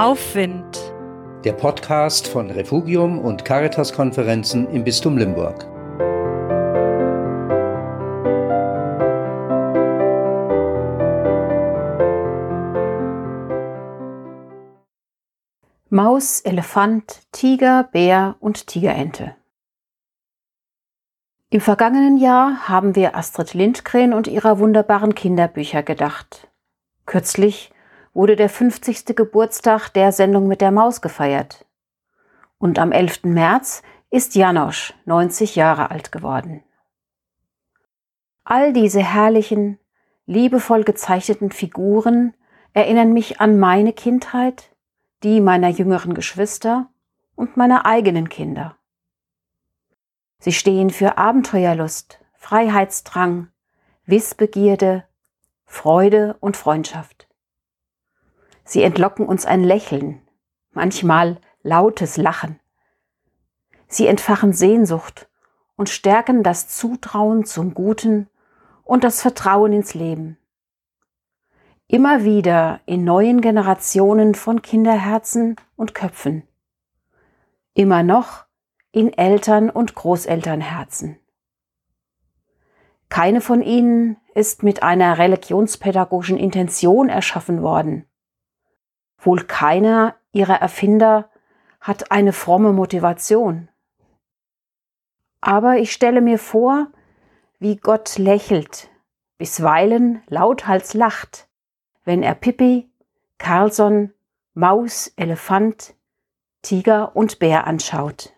Aufwind. Der Podcast von Refugium und Caritas-Konferenzen im Bistum Limburg. Maus, Elefant, Tiger, Bär und Tigerente. Im vergangenen Jahr haben wir Astrid Lindgren und ihrer wunderbaren Kinderbücher gedacht. Kürzlich wurde der 50. Geburtstag der Sendung mit der Maus gefeiert. Und am 11. März ist Janosch 90 Jahre alt geworden. All diese herrlichen, liebevoll gezeichneten Figuren erinnern mich an meine Kindheit, die meiner jüngeren Geschwister und meiner eigenen Kinder. Sie stehen für Abenteuerlust, Freiheitsdrang, Wissbegierde, Freude und Freundschaft. Sie entlocken uns ein Lächeln, manchmal lautes Lachen. Sie entfachen Sehnsucht und stärken das Zutrauen zum Guten und das Vertrauen ins Leben. Immer wieder in neuen Generationen von Kinderherzen und Köpfen. Immer noch in Eltern- und Großelternherzen. Keine von ihnen ist mit einer religionspädagogischen Intention erschaffen worden. Wohl keiner ihrer Erfinder hat eine fromme Motivation. Aber ich stelle mir vor, wie Gott lächelt, bisweilen lauthals lacht, wenn er Pippi, Carlson, Maus, Elefant, Tiger und Bär anschaut.